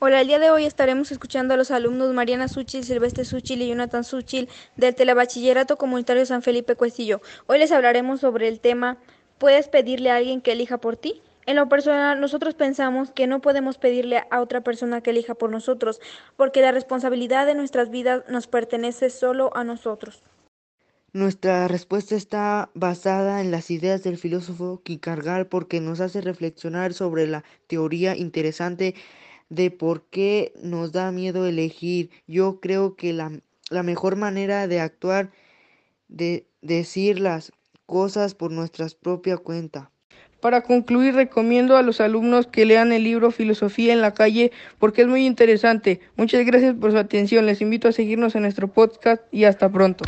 Hola, el día de hoy estaremos escuchando a los alumnos Mariana Suchil, Silvestre Suchil y Jonathan Suchil del Telebachillerato Comunitario San Felipe Cuestillo. Hoy les hablaremos sobre el tema ¿Puedes pedirle a alguien que elija por ti? En lo personal, nosotros pensamos que no podemos pedirle a otra persona que elija por nosotros, porque la responsabilidad de nuestras vidas nos pertenece solo a nosotros. Nuestra respuesta está basada en las ideas del filósofo Kierkegaard porque nos hace reflexionar sobre la teoría interesante de por qué nos da miedo elegir. Yo creo que la, la mejor manera de actuar, de decir las cosas por nuestra propia cuenta. Para concluir, recomiendo a los alumnos que lean el libro Filosofía en la calle porque es muy interesante. Muchas gracias por su atención. Les invito a seguirnos en nuestro podcast y hasta pronto.